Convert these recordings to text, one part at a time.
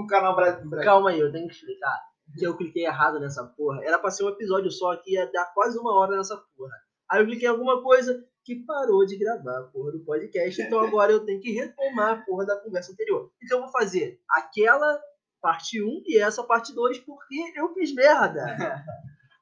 no canal brasileiro. Calma aí, eu tenho que explicar. Que eu cliquei errado nessa porra. Era pra ser um episódio só que ia dar quase uma hora nessa porra. Aí eu cliquei em alguma coisa que parou de gravar a porra do podcast. Então agora eu tenho que retomar a porra da conversa anterior. Então eu vou fazer aquela parte 1 e essa parte 2 porque eu fiz merda.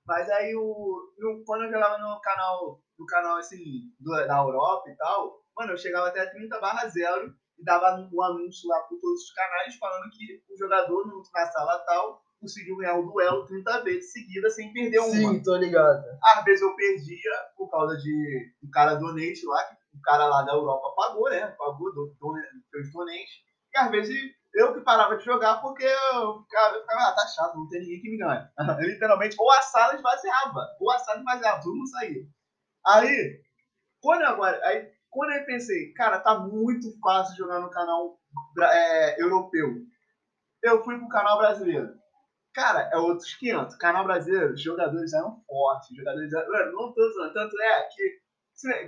Mas aí o. no- quando eu jogava no canal, no canal assim, do- da Europa e tal, mano, eu chegava até 30 barra 0 e dava um anúncio lá por todos os canais falando que o jogador no- na sala tal conseguiu ganhar o duelo 30 vezes seguidas sem perder uma. Sim, tô ligado. Às vezes eu perdia por causa de um cara donate lá, que o cara lá da Europa pagou, né? Pagou, do, do, fez donate. E às vezes eu que parava de jogar porque eu ficava, eu ficava ah, tá chato, não tem ninguém que me ganhe. Literalmente, ou a sala esvaziava, ou a sala esvaziava, todo mundo saía. Aí, quando agora, aí, quando eu pensei, cara, tá muito fácil jogar no canal é, europeu. Eu fui pro canal brasileiro. Cara, é outros 500. Canal brasileiro, os jogadores eram fortes. Jogadores eram... Não. Tanto é que,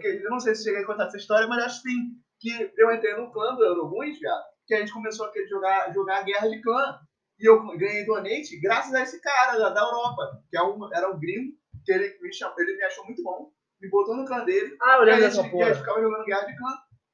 que- Eu não sei se cheguei a contar essa história, mas acho que sim. Que eu entrei no clã do Euroguns. Que a gente começou a jogar, jogar guerra de clã. E eu ganhei donate graças a esse cara da, da Europa. Que é um, era um gringo. Que ele me, chamou, ele me achou muito bom. Me botou no clã dele. Ah, eu lembro gente, dessa e a gente porra. ficava jogando guerra de clã.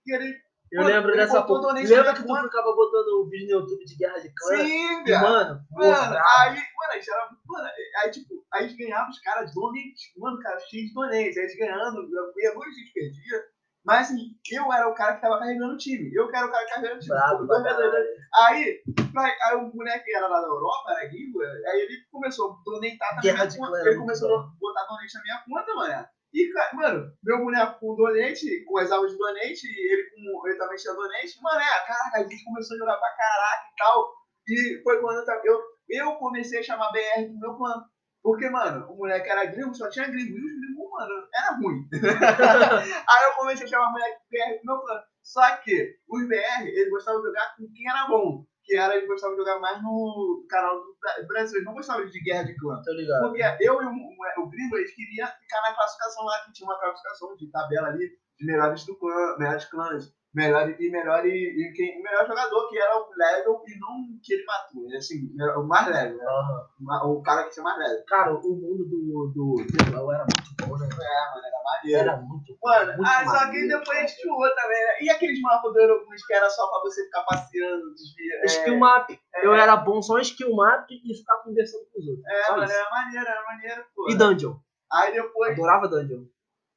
E ele. Eu Mano, lembro dessa porra. Lembra que tu conta. ficava botando o vídeo no YouTube de Guerra de Clã? Sim. Mano, Mano, porra, aí, mano, a gente era. Mano, aí, tipo, a gente ganhava os caras donate, mano, cara, cheio de donate. Aí a gente ganhando, muito, a gente perdia. Mas assim, eu era o cara que tava carregando o time. Eu que era o cara carregando o time. pra vezes, caralho. Aí, pra- aí o moleque que era lá da Europa, era gringo, aí ele começou a donatar também Guerra na de conta. clã, Ele começou a botar donate na minha conta, mano. E, mano, meu boneco com donate, com as aulas de donate, ele, com, ele também tinha donate. Mano, é, caraca, a gente começou a jogar pra caraca e tal. E foi quando eu, eu, comecei a chamar BR do meu clã. Porque, mano, o moleque era gringo, só tinha gringo. E os gringos, mano, era ruim. Aí eu comecei a chamar o moleque BR do meu clã. Só que os BR, eles gostavam de jogar com quem era bom. Que era, eles gostavam de jogar mais no canal do Bra- Brasil. Eles não gostavam de guerra de clã. Tô ligado. Porque eu e o, o, o eles queriam ficar na classificação lá, que tinha uma classificação de tabela ali, de melhores do clã, melhores clãs, melhor e melhor e, e quem, o melhor jogador, que era o level e não que ele matou. Ele, assim, era o mais level, né? Aham. O- cara que tinha mais level. Cara, o mundo do, do era muito bom, né? É, mano, era maneiro. Era muito Mano, muito ah, só que depois a gente voou também, né? E aqueles mapas do Euroguns que era só pra você ficar passeando, desvia. Skill map. Eu era bom só em skill map e ficar conversando com os outros. É, só mano, isso. era maneiro, era maneiro, pô. E dungeon. Aí depois, Adorava dungeon.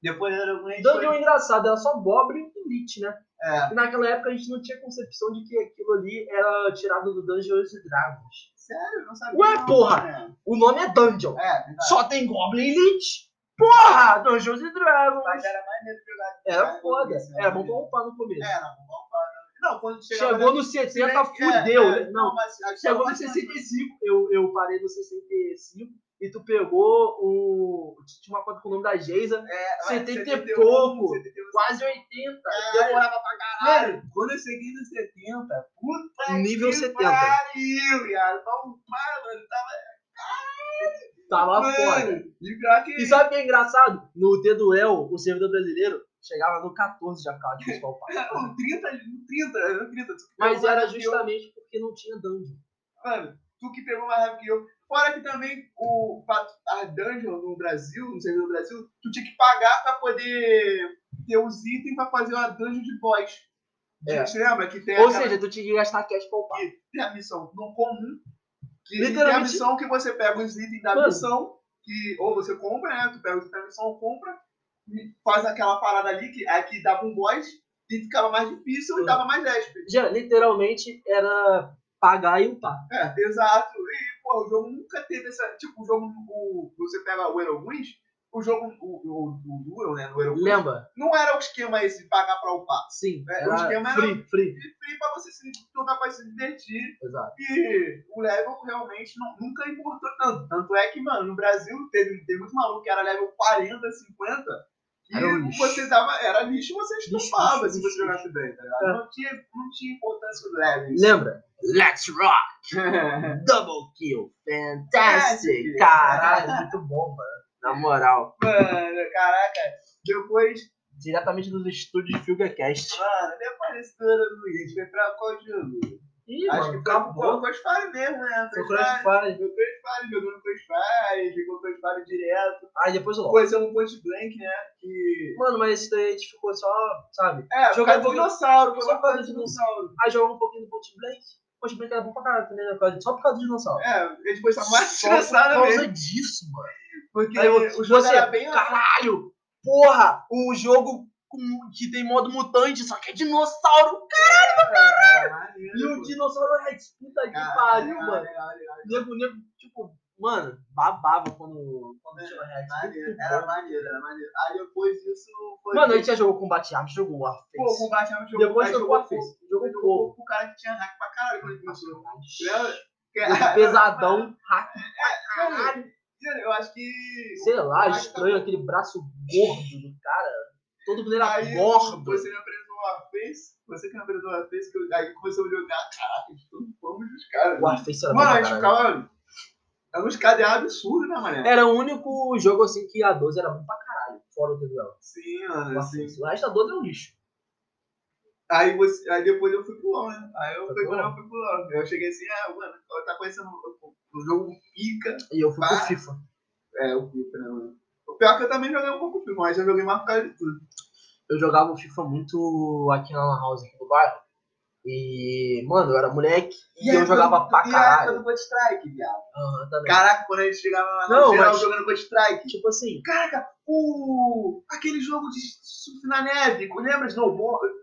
depois Euroguns. Dungeon é engraçado, era só Goblin e Lich, né? É, naquela época a gente não tinha concepção de que aquilo ali era tirado do Dungeons e Dragons. sério, não sabia. Ué, não, porra! né? O nome é Dungeon. É, verdade. Só tem Goblin e Lich. Porra! Dungeons e Dragons. Mas era maneiro jogar. Era foda. isso, Era bom pra upar no começo. Era, vamos falar. Não, quando chegava Chegou no 70, É, fudeu. é, né? Não, mas chegou no mais 65. Eu, eu parei no 65. E tu pegou o. Tinha uma conta com o nome da Geisa. É, mas 70 e 71, pouco. 71, Quase 80. É, Demorava pra caralho. Mano, quando eu cheguei no 70, puta Nível que 70. pariu, viado. Mano. Tava, Tava mano, foda. E que... E sabe o que é engraçado? No T-Duel, o servidor brasileiro chegava no 14 já ficava difícil pra upar. No 30, no 30, no 30. tu Mas era justamente porque não tinha dungeon. Mano, tu que pegou mais rápido que eu. Fora que também o, a dungeon no Brasil, no servidor do Brasil, tu tinha que pagar pra poder ter os itens pra fazer uma dungeon de boss. É. Você lembra que tem Ou aquela- seja, tu tinha que gastar cash pra upar. tem a missão no comum, que tem a Literalmente- missão que você pega os itens da Mano. missão, que ou você compra, né? Tu pega os itens da missão, compra, e faz aquela parada ali, que aqui dava um boss, e ficava mais difícil e dava mais XP. Já, literalmente era pagar e upar. É, exato. E, pô, o jogo nunca teve essa. Tipo, o jogo, o, você pega o Euroguns, o jogo, o, o, o Duel, né? No Euroguns, Lembra? não era o esquema esse de pagar pra upar. Sim. É, o esquema era- free, free. Free pra você se jogar pra se divertir. Exato. E o level realmente não- nunca importou tanto. Tanto é que, mano, no Brasil teve, teve muito maluco que era level 40, 50. E Era um lixo. você dava. Era lixo você Lixo, estufava se você jogasse bem, tá ligado? É. Não, tinha, não tinha importância levels. Lembra? Let's rock! Double kill! Fantastic! Caralho, muito bom, mano. Na moral. Mano, caraca. Depois, Diretamente dos estúdios Filgacast. mano, depois desse todo, Luiz, foi pra qual jogo? Ih, Acho mano, que foi acabou. o Crossfire mesmo, né? Foi Crossfire. Crossfire. Jogou Crossfire, jogou no Crossfire, jogou Crossfire direto. Aí depois o LOL. Conheceu um Point Blank, né? Que. Mano, mas isso daí a gente ficou só, sabe? É, jogar um dinossauro, só foi por causa do dinossauro. Aí jogou um pouquinho do Point Blank. Point Blank era bom pra caralho também, né? Só por causa do dinossauro. É, a gente foi só mais Só por dinossauro causa mesmo. disso, mano. Porque Aí o jogo era bem. caralho, porra, um jogo com- que tem modo mutante, só que é dinossauro. É, maneiro, E o pô. dinossauro é puta que pariu, mano. Nego, nego, tipo, mano, babava quando, quando tinha React. Maneiro, Muito Era maneiro, era maneiro. Aí depois disso foi. Mano, a gente já jogou Combate Arms, jogou Pô, o Warface. combate era um jogo. Depois jogou Warface. Jogou Jogou com o cara que tinha hack pra caralho quando ele começou. Pesadão, hack pra Caralho. caralho. Eu acho que. Sei lá, o estranho aquele braço gordo do cara. Todo mundo era Aí gordo. você me apresentou o Warface, você que me apresentou o Warface, que eu- aí começou a jogar, caralho, fomos dos caras. O Warface era bom Mano, a gente ficava. Era uns cadeados absurdos, né, mané? Era o único jogo assim que a 12 era bom pra caralho, fora o TDL. Sim, mano, assim. O resto da 12 é um lixo. Aí, você, aí depois eu fui pro LoL, né? Aí eu fui pro LoL? Fui pro LoL. Eu cheguei assim, ah, mano, tá conhecendo o, jogo pica. E eu fui Pá. pro FIFA. É, o pica, né, mano? Pior que eu também joguei um pouco FIFA, mas eu joguei mais por causa de tudo. Eu jogava o FIFA muito aqui na Lan House aqui do bairro. E, mano, eu era moleque e, eu jogava pra E a época caralho. do Counter Strike, viado. Aham, também. Caraca, quando a gente chegava lá no geral mas- jogando Counter Strike. Tipo assim, Caraca, o. aquele jogo de surf na neve, lembra Snowboard?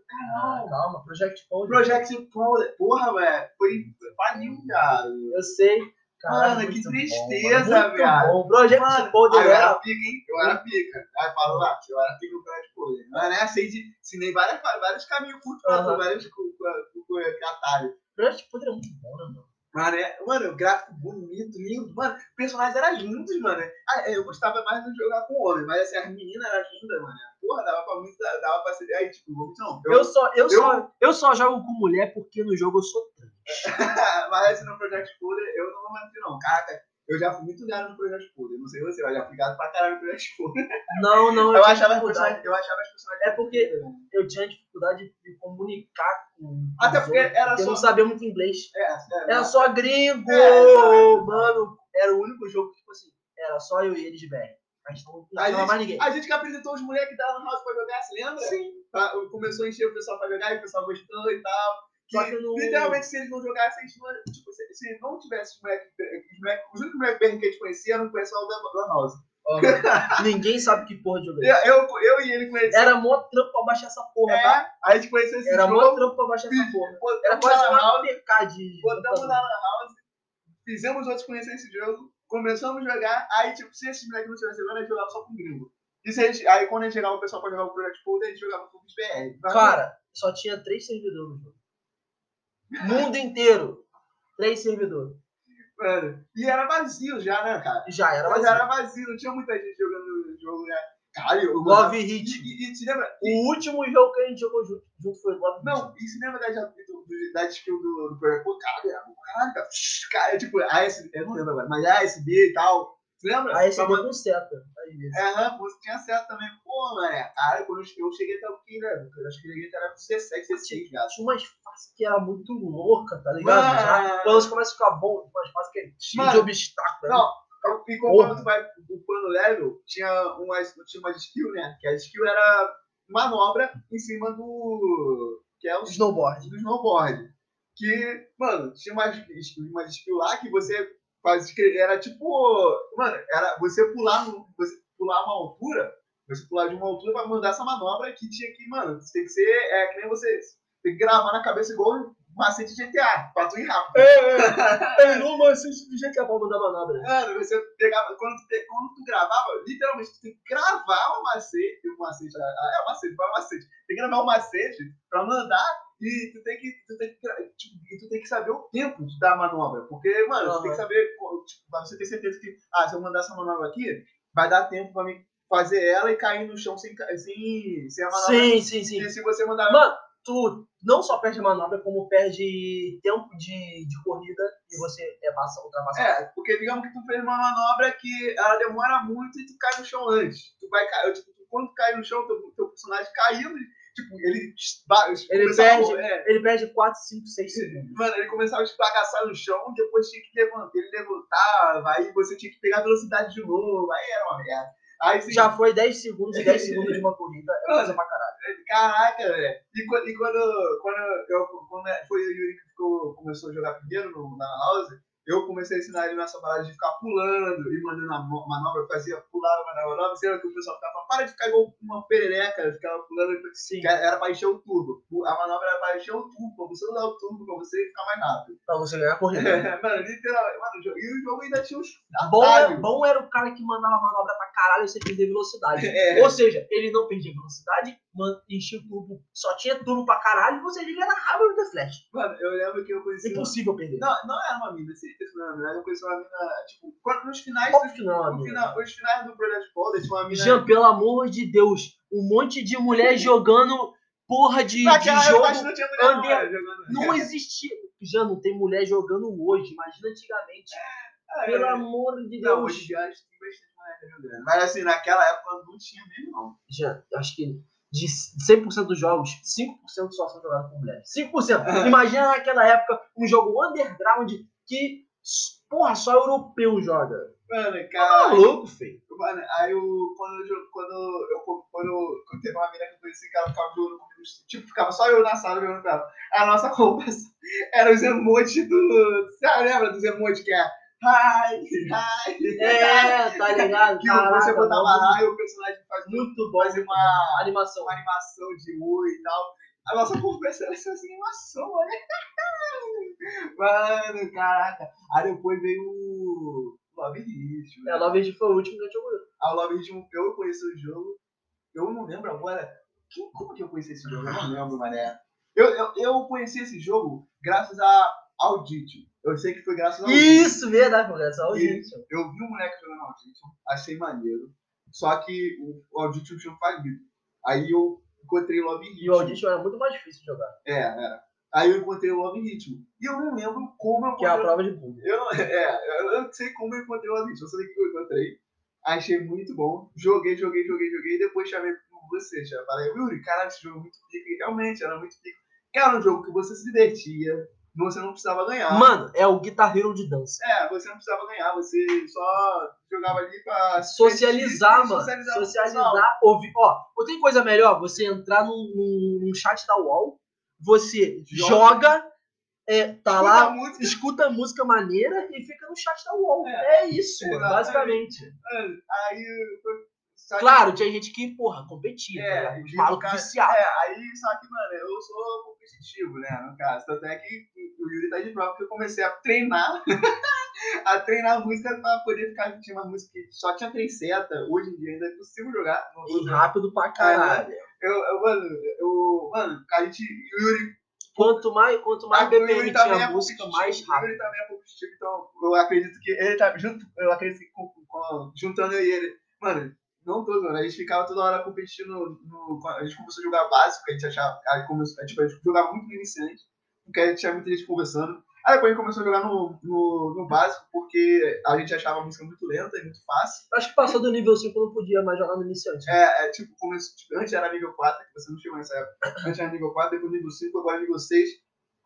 ah, calma, Project Code. Project Powder. Porra, velho. Foi pariu, viado. Eu sei. Caralho, Mano, que tristeza, bom, mano. Viado. bom. Project Mano, Code aí eu era pica, hein? Eu era pica. Aí falou lá, eu era pica no Project Powder. Mas né, sei de. Ensinei várias, vários caminhos curtos vários cu- cu- cu- cu- atalhos. Project Code era muito bom, né, mano? Mano, é, mano, o gráfico bonito, lindo. Mano, os personagens eram lindos, mano. Ah, eu gostava mais de jogar com homem, mas assim, as meninas eram lindas, mano. Porra, dava pra muito, dava pra ser. Aí, tipo, não. Eu, só, eu, Só, eu só jogo com mulher porque no jogo eu sou trans. mas no Project Poder, eu não vou mentir, não. Caraca, eu já fui muito gado no Project Poder. Não sei você, eu já fui gado pra caralho no Project Poder. Não, não, Eu tinha achava as personagens. Eu achava as personagens. É porque eu tinha dificuldade de comunicar com. Até porque era porque eu só- não sabia muito inglês. É, é, Era só gringo! É. Mano, era o único jogo que, tipo assim, era só eu e eles velho. A gente não A não tinha mais ninguém. gente, a gente que apresentou os moleques da Lan House pra jogar, se lembra? Sim. Pra- começou a encher o pessoal pra jogar e o pessoal gostou e tal. Que, não- Literalmente, se eles não jogassem, a gente não, tipo, se, se não tivesse os moleques, os, moleques, os únicos moleques que a gente conhecia eram o pessoal da Lan House. Ninguém sabe que porra de jogo é. Eu, eu, e ele conhecíamos. Era mó trampo pra baixar essa porra, É, tá? a gente conheceu esse Era mó jogo. trampo pra baixar essa porra. Era Botamos quase na Lan uma PK de. botamos na Lan House, fizemos outros conhecer esse jogo, começamos a jogar, aí, tipo, se esses moleques não tivessem jogado, a gente jogava só com gringo. Se a gente, aí quando a gente chegava o pessoal pra jogar o Project Pool, a gente jogava com os BR. Cara, só tinha três servidores no jogo. Mundo inteiro. Três servidores. Mano, e era vazio já, né, cara? Já era Mas vazio. era vazio, não tinha muita gente jogando o jogo, né? Cara, eu Love Hit. e, e se lembra? O último jogo que a gente jogou junto, junto foi Love Hit. Não, e se lembra da, do- da skill do, do? Cara, bom, caralho, cara. Cara, tipo, ASD, eu não lembro agora, mas ASD e tal. Lembra? Aí você deu com seta. É, aham, você tinha certo também. Pô, mané, cara, quando eu eu cheguei até o que, né? Eu acho que eu cheguei até o 17, 16, gato. Tinha umas fases que era muito louca, tá ligado? Mano. Já, quando você começa a ficar bom, tem umas fases que é cheio de obstáculos. né? Não, e conforme tu vai upando level, tinha umas, tinha umas skill, né? Que a skill era manobra em cima do. Que é o Snowboard. do snowboard. Que, mano, tinha umas, umas skill lá que você faz. que Era tipo. Mano, era você pular, no, você pular uma altura. Você pular de uma altura pra mandar essa manobra que tinha que, mano, você tem que ser. É que nem você. Tem que gravar na cabeça igual macete de GTA, pra tu ir rápido. É, não, mas assim, do jeito que é pra mandar manobra. Mano, você pegava. Quando, tu quando tu gravava, literalmente, tu tem que gravar o macete. O macete, ah, é o macete, vai o macete. Tem que gravar o macete pra mandar e tu tem que. Tu tem que, tipo, tu tem que saber o tempo da manobra. Porque, mano, tu tem que saber. Tipo, você ter certeza que, ah, se eu mandar essa manobra aqui, vai dar tempo pra mim fazer ela e cair no chão sem, sem, sem a manobra. Sim, sim, sim. E se você mandar. Mano, tu não só perde manobra, como perde tempo de, de corrida e você é passa, ultrapassa. É, porque digamos que tu fez uma manobra que ela demora muito e tu cai no chão antes. Tu vai cair, tipo, quando tu cai no chão, teu, teu personagem caindo Tipo, ele. Ele perde- é, Ele perde 4, 5, 6 segundos. Mano, ele começava a esbagaçar no chão, depois tinha que levantar, ele levantava, aí você tinha que pegar velocidade de novo, aí era uma merda. Aí você Já foi 10 segundos e 10 segundos de uma corrida. É coisa pra caralho. Caraca, velho. E, quando- e quando, quando eu quando foi o Yuri que ficou, começou a jogar primeiro no, na house, eu comecei a ensinar ele nessa parada de ficar pulando e mandando a manobra, fazia pular, manobra, manobra, lá que o pessoal ficava para de ficar igual uma perereca, ficava pulando, Sim. que era o turbo. A manobra era pra encher o turbo, pra você usar o turbo, pra você ficar mais rápido. Pra você ganhar a corrida. mano, literalmente, mano, e o jogo ainda tinha uns Bom, é- atalhos. bom era o cara que mandava manobra pra caralho e você perder velocidade. É. Ou seja, ele não perdia velocidade, enchia o turbo, só tinha turbo pra caralho, ou seja, ele era rápido The Flash. Mano, eu lembro que eu conheci uma... Impossível perder. Não, não era uma mina, certeza que não era uma mina, eu conheci uma mina, tipo, nos finais Óbvio dos que não, no final, os finais do Project Golden tinha uma mina. Jean, pelo amor de Deus, um monte de mulher jogando porra de, de jogo. época não tinha mulher under- jogando. Não existia. Já não tem mulher jogando hoje, imagina antigamente. Ah, Pelo é. amor de Não, Deus. hoje em dia acho que tem bastante mulher jogando. Mas assim, naquela época não tinha mesmo, não. Já, acho que de 100% dos jogos, 5% só são jogados por mulheres. 5%. Imagina naquela época um jogo underground que, porra, só europeu joga. Mano, Tá cara. louco, feio. Mano, aí eu, quando, eu, quando eu, quando eu, quando teve uma mina que eu conheci que ela ficava jogando comigo, tipo, ficava só eu na sala jogando com ela. A nossa conversa era os emotes do. Você lembra dos emotes que é hi, hi, É, tá ligado? que Caraca, você botava lá e o personagem faz muito, bom. faz uma, Animação. uma animação de oi e tal. A nossa conversa era essa animação, olha. Mano, caraca. Aí depois veio o Love Hit. É, Love Hit foi o último que a gente jogou. A Love Hit, eu conheci o jogo. Eu não lembro agora. Quem, como que eu conheci esse jogo? Eu não lembro, mané. Eu, eu, eu conheci esse jogo graças a Auditio. Eu sei que foi graças ao Auditio. Isso, verdade, é o E- gente. Eu vi um moleque jogando Auditio, achei maneiro. Só que o, o Auditio tinha falido. Aí eu encontrei Love Hit. E o Audition era muito mais difícil de jogar. É, era. Aí eu encontrei o Love Ritmo. E eu não lembro como eu Que é a encontrei. prova de bunda. Eu, não- é, eu não sei como eu encontrei o Love Ritmo. Eu sei que eu encontrei. Achei muito bom. Joguei, joguei, joguei, joguei. E depois chamei você. Já falei, Yuri, caralho, esse jogo é muito pico. E realmente, era muito pico. Era um jogo que você se divertia. Você não precisava ganhar. Mano, é o Guitar Hero de dança. É, você não precisava ganhar. Você só jogava ali pra... Socializar, mano. Socializar. Socializar, ouvir. Ó, não tem coisa melhor você entrar num, num, num chat da UOL, você Joga. joga, é, tá Escuta lá, música. escuta a música maneira e fica no chat da UOL. É. É, isso, Exatamente. basicamente. Mano, Aí... Claro, tinha gente que, porra, competia. É, ligado? Os malucos viciados. É, aí, só que, mano, eu sou competitivo, né, no caso. Tanto é que o Yuri tá de prova que eu comecei a treinar, a treinar música pra poder ficar. Tinha uma música que só tinha três setas, hoje em dia ainda é possível jogar. E jogar. rápido pra caralho. Eu, eu, mano, eu, mano, a gente. Yuri, Quanto mais, quanto mais Yuri BPM tinha a música, mais O rápido. Yuri também é competitivo, então eu acredito que ele tá junto. Eu acredito que com, com- juntando eu e ele. Mano, não tô zoando, a gente ficava toda hora competindo no, no- A gente começou a jogar básico, a gente achava. A gente, começou, tipo, a gente jogava muito no iniciante, porque a gente tinha muita gente conversando. Aí depois a gente começou a jogar no, no, no básico, porque a gente achava a música muito lenta e muito fácil. Acho que passou do nível 5 não podia mais jogar no iniciante. É, é tipo, começou, tipo, antes era nível 4, que você não chegou nessa época. Antes era nível 4, depois nível 5, agora nível 6.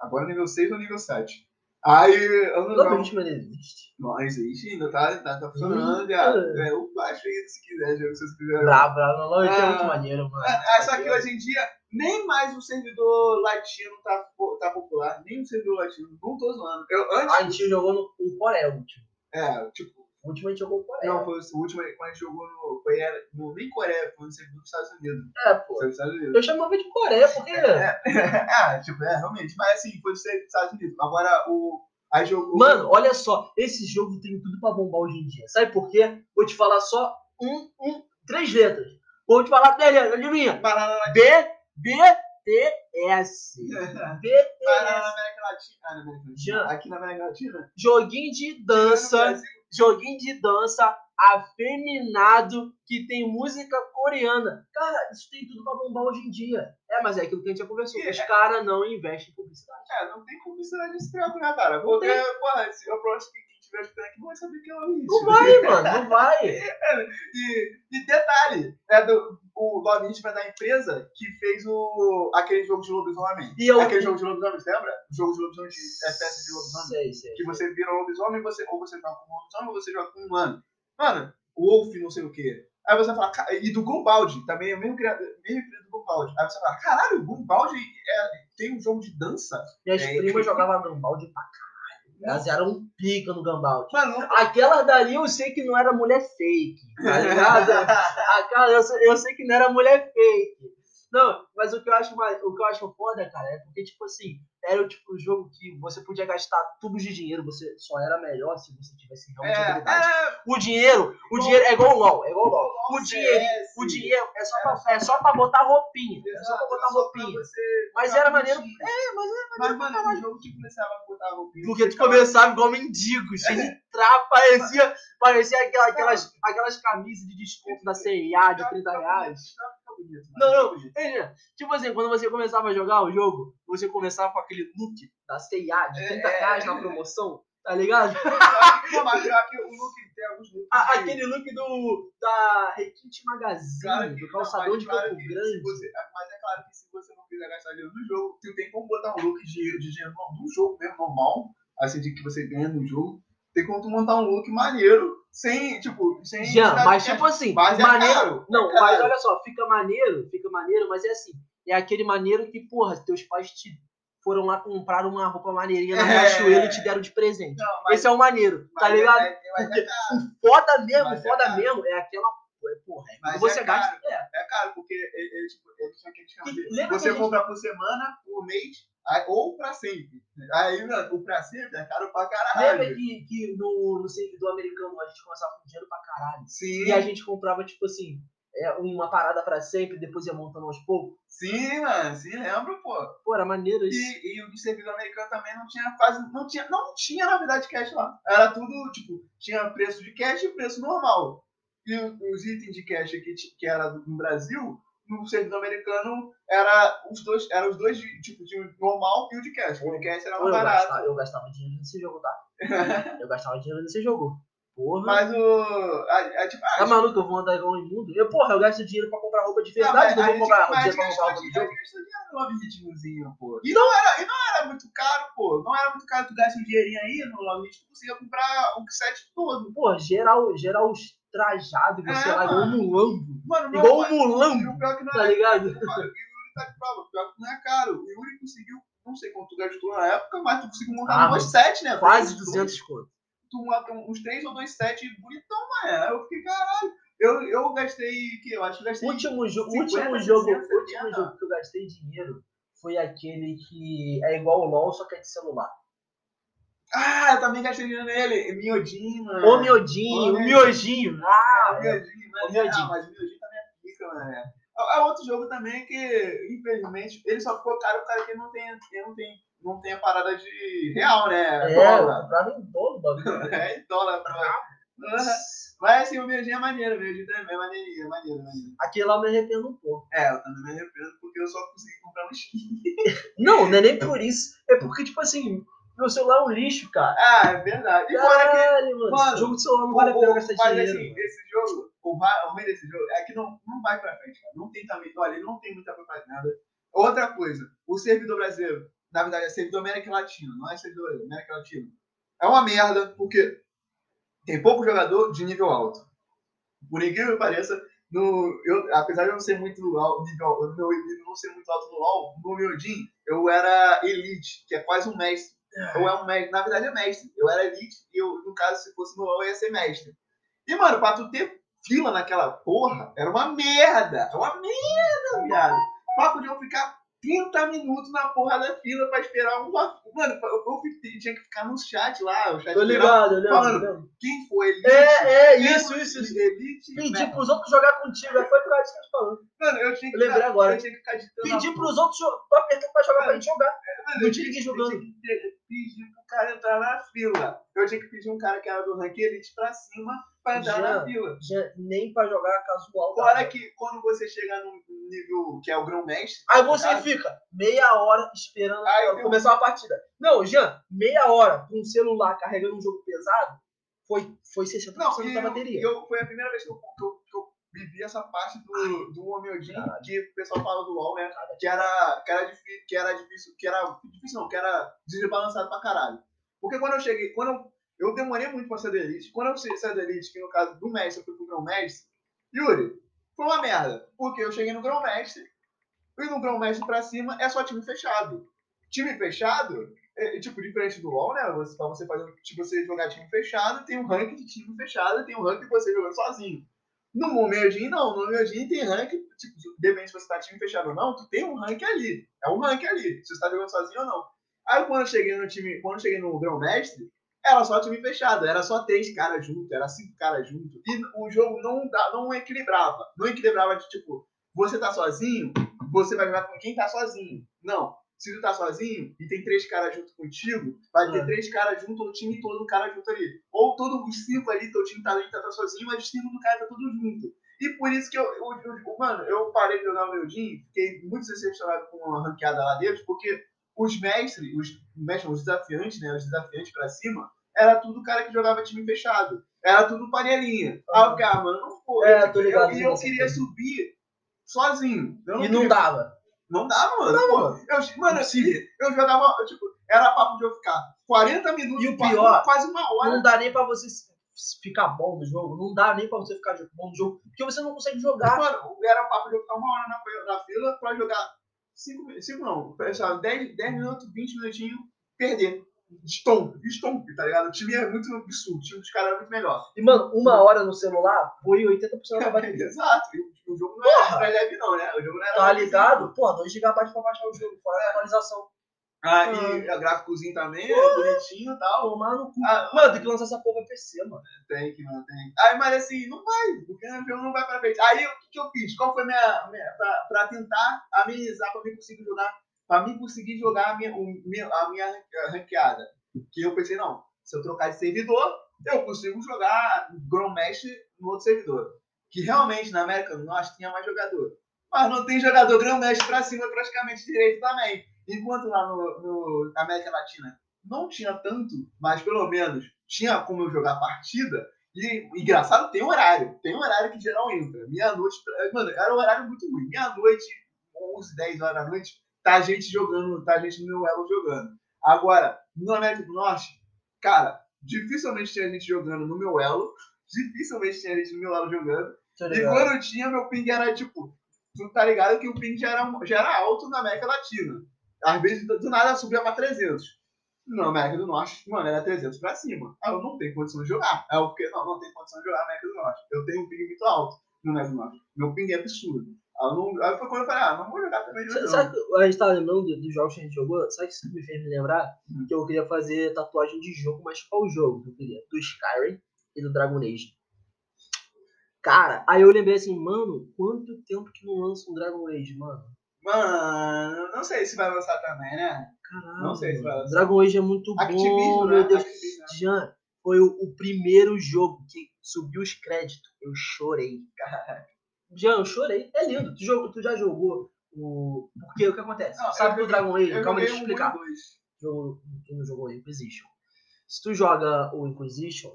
Agora nível 6 ou nível 7. Aí eu não Não, jogo. o ritmo ainda existe. Não, existe ainda, tá, tá, tá funcionando, Hum, é. É, eu baixo ainda se quiser, se você quiser. Bravo, bravo. Não, não, é muito maneiro, mano. É, só que hoje em dia, nem mais o servidor latino tá, tá popular, nem o servidor latino, não tô zoando. Eu, antes, A gente jogou no com Coreia o último. é, tipo, O último a gente jogou com Coreia. não, foi o último quando a gente jogou no, foi, era, no, nem Coreia, foi no servidor dos Estados Unidos. É, pô. Foi Estados Unidos. Eu chamava de Coreia porque. É, é, tipo, é, realmente, mas assim, foi do servidor dos Estados Unidos. Agora, o, aí jogou... Mano, olha só, esse jogo tem tudo pra bombar hoje em dia. Sabe por quê? Vou te falar só um, um, três letras. Vou te falar três letras, adivinha? Banana na B, B, T, S. B, T, Banana na. América Latina. Ah, na América Latina. Já. Aqui na América Latina. Joguinho de dança, joguinho de dança afeminado que tem música coreana. Cara, isso tem tudo pra bombar hoje em dia. É, mas é aquilo que a gente já conversou. É. Os caras não investem em publicidade. É, não tem publicidade nesse trampo, né, cara? Porque, porra, eu acho que aqui não vai saber que é o. Não vai, mano, não vai. E, e detalhe, é do, o Hit vai da empresa que fez o, aquele jogo de lobisomem. E eu. Aquele jogo de lobisomem, lembra? O jogo de lobisomem de FPS de lobisomem. Sei, sei. Que você vira um lobisomem, você, ou você joga com um lobisomem, ou você joga com um humano. Mano, Wolf, não sei o quê. Aí você fala, "Ca- e do Gombaldi, também é o mesmo criador, mesmo empresa do Gombaldi. Aí você fala, caralho, o Gombaldi é, tem um jogo de dança? Minhas É, primas jogavam Gambaldi pra caralho. Elas eram pica no não Aquelas dali eu sei que não era mulher fake, tá ligado? Aquela, eu, sei, eu sei que não era mulher fake. Não, mas o que eu acho mais, o que eu acho foda, cara, é porque, tipo assim, era o tipo de jogo que você podia gastar tubos de dinheiro, você só era melhor se você tivesse realmente é, habilidade. é, O dinheiro, o dinheiro é igual o LOL, é igual o LOL. O dinheiro, o dinheiro é só, pra, é só pra botar roupinha. É só pra botar roupinha. Mas era maneiro. É, mas era Mas, mano, o jogo que começava a botar roupinha. Porque tu começava igual mendigo, cheio de trapa, parecia, parecia aquela- aquelas, aquelas camisas de desconto da CIA de 30 reais. Não, não, veja, tipo assim, quando você começava a jogar o jogo, você começava com aquele look da CIA de 30 É, reais na promoção, tá ligado? Não, mas o look tem alguns looks. Aquele look do, da Requinte Claro Magazine, que- do calçadão não, de claro Campo Grande. você- mas é claro que se você não quiser gastar dinheiro no jogo, tu tem como botar um look de, de dinheiro no jogo mesmo, normal, assim, de que você ganha no jogo. Tem como tu montar um look maneiro, sem, tipo, sem... Jean, mas tipo assim, Mas é maneiro. caro, não, é caro. mas olha só, fica maneiro, fica maneiro, mas é assim. É aquele maneiro que, porra, teus pais te foram lá comprar uma roupa maneirinha na É. Riachuelo e te deram de presente. Não, mas, Esse é o maneiro, tá é- ligado? é- é caro, O foda mesmo, o é foda caro. mesmo é aquela. Porra, é Mas você é gasta. É. é caro, porque ele, ele, tipo, que você compra por semana, por mês, aí- ou pra sempre. Aí, mano, o pra sempre é caro pra caralho. Lembra que, que no, no servidor americano a gente começava com dinheiro pra caralho? Sim, E a gente comprava, tipo assim, é, uma parada pra sempre, depois ia montando aos poucos. sim, mano, sim, lembro, pô. Pô, era maneiro isso. E, e o servidor americano também não tinha quase. Não tinha, não tinha, na verdade, cash lá. Era tudo, tipo, tinha preço de cash e preço normal. E os itens de cash que, ti- que era do- no Brasil, no servidor americano, era os dois, era os dois de, tipo, de normal e o de cash. O de cash era eu, mais barato. gastava, eu gastava dinheiro nesse jogo, tá? eu gastava dinheiro nesse jogo. Porra. Mas o. A, a, tipo, Tá a, maluco, eu vou andar igual um imundo? Eu, porra, eu gasto dinheiro pra comprar roupa de verdade, mas não vou comprar mas dinheiro pra comprar roupa de jogo. no Love Hitmozinho, pô. E não era, e não era muito caro, pô. Não era muito caro tu gasta um dinheirinho aí no Love Hit, tu conseguia comprar o set todo. Pô, geral, geral trajado, você É, lá igual um mulambo. Mano, Igual um o mulambo, não tá é ligado? Mano, e o Yuri tá de prova, pior que não é caro. O Yuri conseguiu, não sei quanto tu gastou na época, mas tu conseguiu montar Ah, dois sets, né? Quase Dois- 200 conto. Tu monta uns três ou dois sets bonitão, mano. Eu fiquei, caralho. Eu, eu gastei, que eu acho que gastei... Último, jo 50, último jogo, 60, último 70. jogo que eu gastei dinheiro foi aquele que é igual o LOL, só que é de celular. Ah, eu também gastei dinheiro nele. Miodinho, mano. O miodinho, Ô, o miojinho. Ah, Ah, miodinho, Ô, mas, o miodinho também é pica, mano. É é outro jogo também que, infelizmente, ele só ficou caro por causa que não tem, que não tem, não tem a parada de real, né? é, Dólar. comprava em dólar o bagulho. É, em dólar. Pra... Mas assim, o miodinho é maneiro, o miodinho também é maneirinho, é maneiro, é maneiro. Aquele lá eu me arrependo um pouco. É, eu também me arrependo porque eu só consegui comprar um skin. Não, não é nem por isso. É porque, tipo assim, meu celular é um lixo, cara. Ah, é verdade. E fora que mano. mano, jogo de celular não vale a pena gastar mas dinheiro. assim, mano. esse jogo, o, va- o ruim desse jogo é que não, não vai pra frente, cara. Não tem também, olha, ele não tem muita propaganda. Outra coisa, o servidor brasileiro, na verdade é servidor América Latina, não é servidor brasileiro, América Latina. É uma merda, porque tem pouco jogador de nível alto. Por incrível que pareça, no, eu, apesar de eu não ser muito alto, nível, meu nível não ser muito alto no LoL, no meu Odin, eu era Elite, que é quase um mestre. Eu é um mestre, na verdade é mestre. Eu era Elite e eu, no caso, se fosse no eu ia ser mestre. E, mano, pra tu ter fila naquela porra, era uma merda. É uma merda, viado. Papo de eu ficar 30 minutos na porra da fila pra esperar uma. Mano, eu, eu tinha que ficar no chat lá. O chat Tô ligado, eu Falando. Quem foi Elite? É, é, isso, isso, isso. Elite. Pedir pros outros jogar contigo, aí foi por causa disso que eu tô falando. Mano, eu tinha que Eu lembrei ficar- agora. Eu tinha que ficar ditando. Pedir pros outros pra apertar pra jogar pra gente jogar. Mano, não eu tinha ninguém jogando. pedir pro cara entrar na fila. Eu tinha que pedir um cara que era do rank Elite pra cima pra entrar na Já. fila. Já nem pra jogar casual. Fora tá? que quando você chega no nível que é o grão-mestre. Aí você cara, fica meia hora esperando Aí começar uma partida. Não, Jean, meia hora com um celular carregando um jogo pesado, foi, foi 60% Não, da eu, bateria. eu- foi a primeira vez que eu, que eu, que eu vivi essa parte do, do Homeodin, Caralho. que o pessoal fala do LoL, né? Que era, que era difícil, que era difícil, que era difícil não, que era desbalançado pra caralho. Porque quando eu cheguei, quando eu, eu demorei muito pra ser da Elite, quando eu saí da Elite, que no caso do Mestre, eu fui pro Grão-Mestre, Yuri, foi uma merda. Porque eu cheguei no Grão-Mestre, e no Grão-Mestre pra cima é só time fechado. Time fechado, é, é, tipo, diferente do LoL, né? Você, pra você fazer, tipo, você jogar time fechado, tem um ranking de time fechado, tem um ranking de você jogando sozinho. No Momejin, não. No Momejin tem ranking, tipo, depende se você tá time fechado ou não, tu tem um ranking ali. É um ranking ali, se você tá jogando sozinho ou não. Aí quando eu cheguei no time, quando eu cheguei no Grão Mestre, era só time fechado, era só três caras juntos, era cinco caras juntos. E o jogo não, não equilibrava. Não equilibrava de tipo, você tá sozinho, você vai jogar com quem tá sozinho. Não. Se tu tá sozinho e tem três caras junto contigo, vai ter É. três caras junto, o time todo um cara junto ali. Ou todos os cinco ali, teu time tá ali, tá, tá sozinho, mas os cinco do cara tá tudo junto. E por isso que eu, eu, eu- mano, eu parei de jogar o meu Jim, fiquei muito decepcionado com uma ranqueada lá deles, porque os mestres, os mestres, os desafiantes, né, os desafiantes pra cima, era tudo cara que jogava time fechado. Era tudo panelinha. Aí eu ficava, mano, não foi. É, tô ligado, E eu, tô queria subir sozinho. Eu E não queria- dava. não dava, mano. Não, mano. Eu, mano, assim, eu jogava, eu, tipo, era papo de eu ficar 40 minutos, E o pior, quase uma hora. Não dá nem pra você ficar bom no jogo. Não dá nem pra você ficar bom no jogo. Porque você não consegue jogar. Mano, era papo de eu ficar uma hora na, na fila pra jogar 5 cinco não, pessoal, 10, 10 minutos, 20 minutinhos, perder. Stomp, stomp, tá ligado? O time é muito absurdo, o time dos caras é muito melhor. E, mano, uma hora no celular foi 80% da bateria. Exato, e o, jogo não é leve não, né? O jogo não era Tá leve, ligado? Pô, 2 GB pra baixar o jogo, fora a atualização. Ah, e o gráficozinho também, é bonitinho e tal. Tomar no cu. Ah, Mano, tem que lançar essa porra pra PC, mano. Tem que não tem. Aí, mas assim, não vai, porque o jogo não vai pra frente. Aí, o que, que eu fiz? Qual foi a minha. minha pra, pra tentar amenizar, pra mim conseguir jogar, pra mim conseguir jogar a minha, a minha ranqueada? Que eu pensei, não, se eu trocar de servidor, eu consigo jogar Grandmaster no outro servidor. Que realmente na América do Norte tinha mais jogador. Mas não tem jogador Grandmaster pra cima praticamente direito também. Enquanto lá no, no na América Latina não tinha tanto, mas pelo menos tinha como eu jogar partida. E engraçado, tem horário. Tem horário que geral entra. Meia-noite. Mano, era um horário muito ruim. Meia-noite, 11, 10 horas da noite, tá a gente jogando, tá a gente no meu elo jogando. Agora, no América do Norte, cara, dificilmente tinha gente jogando no meu elo. Dificilmente tinha gente no meu elo jogando. E quando tinha, meu ping era tipo. Tu tá ligado que o ping já era, já era alto na América Latina. Às vezes, do nada, subia pra 300. Na América do Norte, mano, era 300 pra cima. Aí eu não tenho condição de jogar. Aí eu fiquei, não, não tenho condição de jogar na América do Norte. Eu tenho um ping muito alto no América do Norte. Meu ping é absurdo. Aí, eu não, aí foi quando eu falei, ah, não vou jogar também. Sabe que a gente tava lembrando do- dos jogos que a gente jogou? Sabe que isso me fez me lembrar? Hum. Que eu queria fazer tatuagem de jogo, mas qual jogo que eu queria? Do Skyrim e do Dragon Age. Cara, aí eu lembrei assim, mano, quanto tempo que não lança um Dragon Age, mano? Mano, não sei se vai lançar também, né? Caralho. Não sei se vai lançar. Dragon Age é muito Activision, bom, né? meu Deus. Activision, né? Jean, foi o, o primeiro jogo que subiu os créditos. Eu chorei. Cara. Jean, eu chorei. É lindo. Tu, jogou- tu já jogou o. Porque o que acontece? Não, Sabe eu que o Dragon Age, Eu calma, deixa eu explicar. e. Jogo, tu não jogou o Inquisition. Se tu joga o Inquisition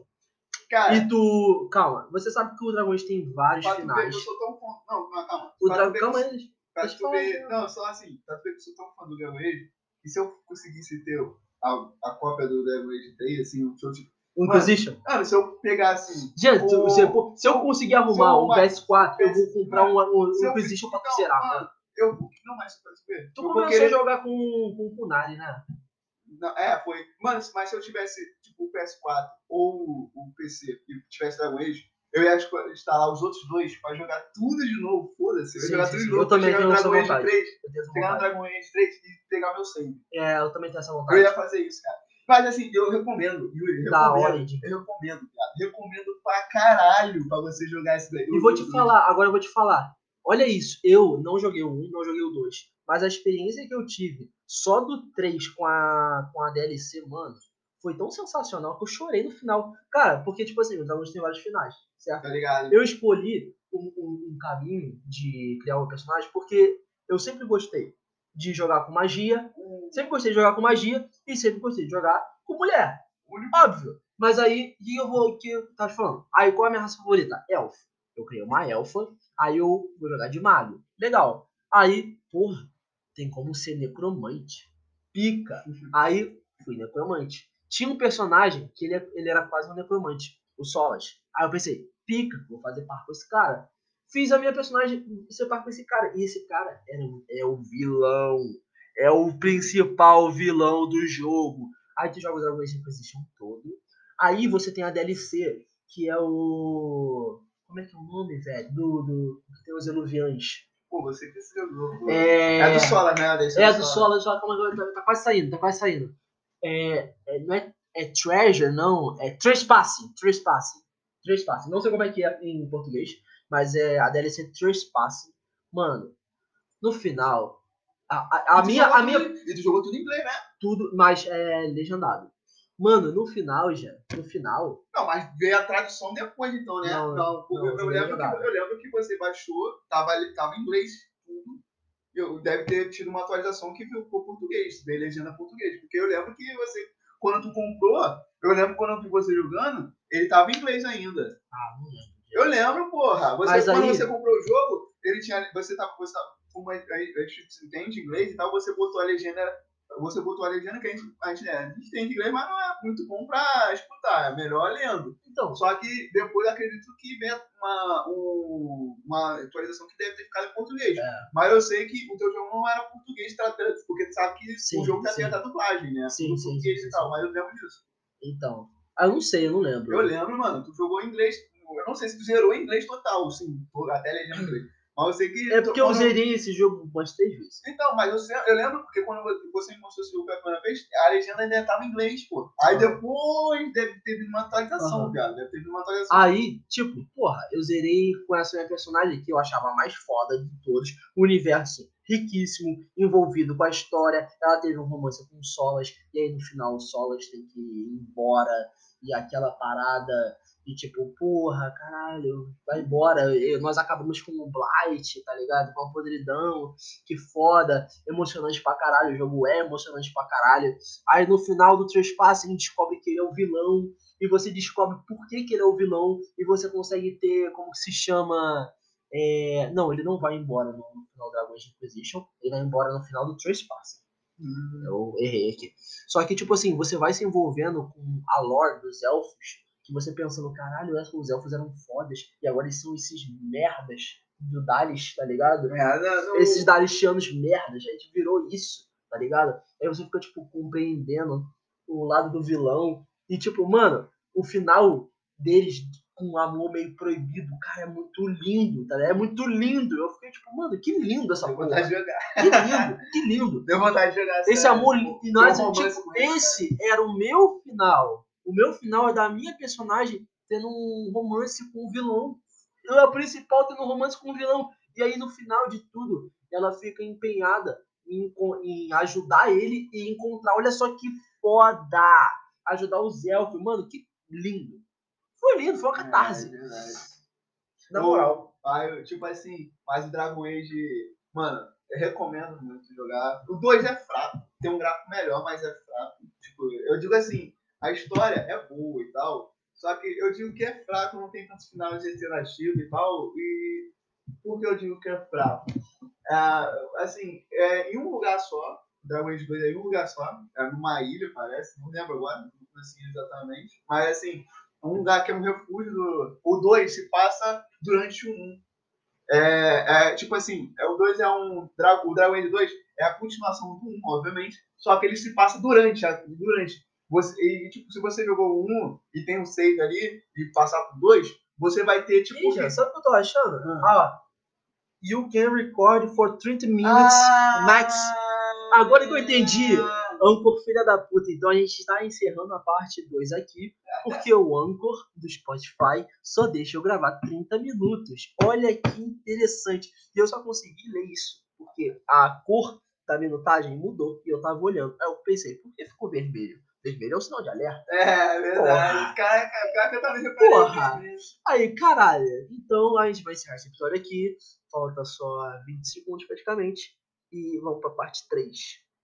Cara, e tu. Calma, você sabe que o Dragon Age tem vários finais. eu sou tão. Não, calma. O Dragon. Calma aí. Pra Deixa tu eu ver. Não, só assim, pra tu ver que eu sou tão fã do Dragon Age, que se eu conseguisse ter a, a cópia do Dragon Age 3, assim, se eu, tipo, O Inquisition. mano, se eu pegar assim. Gente, se, o- você- se eu conseguir arrumar um arrumar- PS4, eu vou comprar um, um, se um eu- Inquisition pra zerar, mano, mano. Eu, não, mas pra tu ver. Tu eu começou querer. a jogar com, com o Kunari, né? Não, é, foi. Mano, mas se eu tivesse, tipo, o PS4 ou o PC e tivesse Dragon Age, eu ia instalar os outros dois pra jogar tudo de novo. Foda-se. Eu ia jogar sim, tudo sim. de novo. Eu também tenho essa vontade. 3, Eu tenho essa no vontade. Dragon Age 3 e pegar meu save. É, eu também tenho essa Eu vontade. ia fazer isso, cara. Mas assim, eu recomendo, Yuri, eu Da recomendo. Origin. Eu recomendo, cara. Recomendo pra caralho pra você jogar esse daí. E vou te falar, agora eu vou te falar. Olha isso, eu não joguei o 1, não joguei o 2. Mas a experiência que eu tive só do 3 com a, com a DLC, mano, foi tão sensacional que eu chorei no final. Cara, porque, tipo assim, o Dragon Age tem vários finais, certo? Tá ligado? Eu escolhi um, um- um caminho de criar um personagem porque eu sempre gostei de jogar com magia, sempre gostei de jogar com magia e sempre gostei de jogar com mulher. Óbvio. Mas aí, o que eu vou. que eu tava falando? Aí, qual é a minha raça favorita? Elfo. Eu criei uma elfa, aí eu vou jogar de mago. Legal. Aí, porra, tem como ser necromante. Pica. Aí, fui necromante. Tinha um personagem que ele, ele era quase um necromante, o Solas. Aí eu pensei, pica, vou fazer par com esse cara. Fiz a minha personagem ser par com esse cara. E esse cara era, é o vilão. É o principal vilão do jogo. Aí tu joga o Dragon Age Inquisition todo. Aí você tem a DLC, que é o. Como é que é o nome, velho? Do, do. Que tem os Eluviães. Pô, você que jogou. É, É do Sola, né? É do Sola, calma, tá, tá quase saindo, tá quase saindo. É, é, não é, é Treasure, não, é Trespassing, Trespassing, Trespassing. Não sei como é que é em português, mas é a DLC Trespassing. Mano, no final, a, a, a minha, a minha, E tu jogou tudo em inglês, né? tudo, mas é legendado. Mano, no final, já, no final, Não, mas veio a tradução depois, então, né? Não, Não, não, eu, eu não lembro que, eu lembro que você baixou, tava, tava em inglês. Eu, deve ter tido uma atualização que ficou português, veio legenda português. Porque eu lembro que você, quando tu comprou, eu lembro quando eu vi você jogando, ele tava em inglês ainda. ah, não lembro. Eu lembro, porra. Você, Mas quando aí- você comprou o jogo, ele tinha. Você tava. Você como a gente entende inglês e tal, você botou a legenda. Você botou a legenda que a gente, a gente, é, a gente entende inglês, mas não é muito bom pra escutar. É melhor lendo. Então, Só que depois eu acredito que vem uma, um- uma atualização que deve ter ficado em português. É. Mas eu sei que o teu jogo não era português tratando, porque tu sabe que Sim, o jogo tá sim. tendo a dublagem, né? Sim, sim, português sim, e tal, mas eu lembro disso. então. Ah, eu não sei, eu não lembro. Eu lembro, mano, tu jogou em inglês. Eu não sei se tu zerou em inglês total, sim, até legenda em inglês. Mas eu sei que. É porque eu quando- zerei esse jogo umas três vezes. Então, mas eu, eu lembro porque quando você me mostrou esse jogo pela primeira vez, a legenda ainda tava em inglês, pô. Aí Ah. depois deve ter uma atualização, Aham. cara. Deve ter uma atualização. Aí, tipo, porra, eu zerei com essa minha personagem que eu achava mais foda de todos. O universo riquíssimo, envolvido com a história. Ela teve um romance com o Solas, e aí no final o Solas tem que ir embora. E aquela parada de tipo, porra, caralho, vai embora. E nós acabamos com o Blight, tá ligado? Com a podridão, que foda. Emocionante pra caralho, o jogo é emocionante pra caralho. Aí no final do Trespass a gente descobre que ele é o vilão e você descobre por que, que ele é o vilão e você consegue ter, como que se chama... é, Não, ele não vai embora no final da Dragon Age Inquisition, ele vai embora no final do Trespass. Hum. Eu errei aqui. Só que, tipo assim, você vai se envolvendo com a lore dos elfos, que você pensando, caralho, os elfos eram fodas, e agora eles são esses merdas do Dalis, tá ligado? É, não, esses Dalishianos merdas, a gente virou isso, tá ligado? Aí você fica, tipo, compreendendo o lado do vilão. E, tipo, mano, o final deles com um amor meio proibido, cara, é muito lindo, tá ligado? É muito lindo. Eu fiquei, tipo, mano, que lindo essa Deu porra. vontade de jogar. Que lindo, que lindo. Deu vontade de jogar. Esse amor, e nós, tipo, esse era o meu final. O meu final é da minha personagem tendo um romance com o vilão. Eu é o principal tendo um romance com o vilão. E aí, no final de tudo, ela fica empenhada em, em ajudar ele e encontrar. Olha só que foda! Ajudar os elfos. Mano, que lindo. Foi lindo, foi uma catarse. É, verdade. na moral. Tipo assim, mas o Dragon Age, mano, eu recomendo muito jogar. O 2 é fraco, tem um gráfico melhor, mas é fraco. Tipo, eu digo assim, a história é boa e tal, só que eu digo que é fraco, não tem tantos finais alternativos e tal, e por que eu digo que é fraco? Ah, assim, é em um lugar só, Dragon Age 2 é em um lugar só, é numa ilha, parece, não lembro agora, não assim exatamente, mas assim, é um lugar que é um refúgio do. O 2 se passa durante o 1. É, é, tipo assim, é, o 2 é um. O Dragon Age 2 é a continuação do 1, obviamente. Só que ele se passa durante. durante. Você, e, tipo, se você jogou 1 e tem um save ali e passar pro 2, você vai ter, tipo. Ih, já, sabe o que eu tô achando? Ah. Ah, ó. You can record for 30 minutes max. Agora que eu entendi. Anchor, filha da puta. Então a gente está encerrando a parte 2 aqui, porque o Anchor do Spotify só deixa eu gravar 30 minutos. Olha que interessante. E eu só consegui ler isso, porque a cor da minutagem mudou e eu tava olhando. Aí eu pensei, por que ficou vermelho? Vermelho é um sinal de alerta. É, verdade. Porra. Caraca, cara, eu também Porra. Aí, caralho. Então a gente vai encerrar esse episódio aqui. Falta só 20 segundos praticamente. E vamos pra parte 3.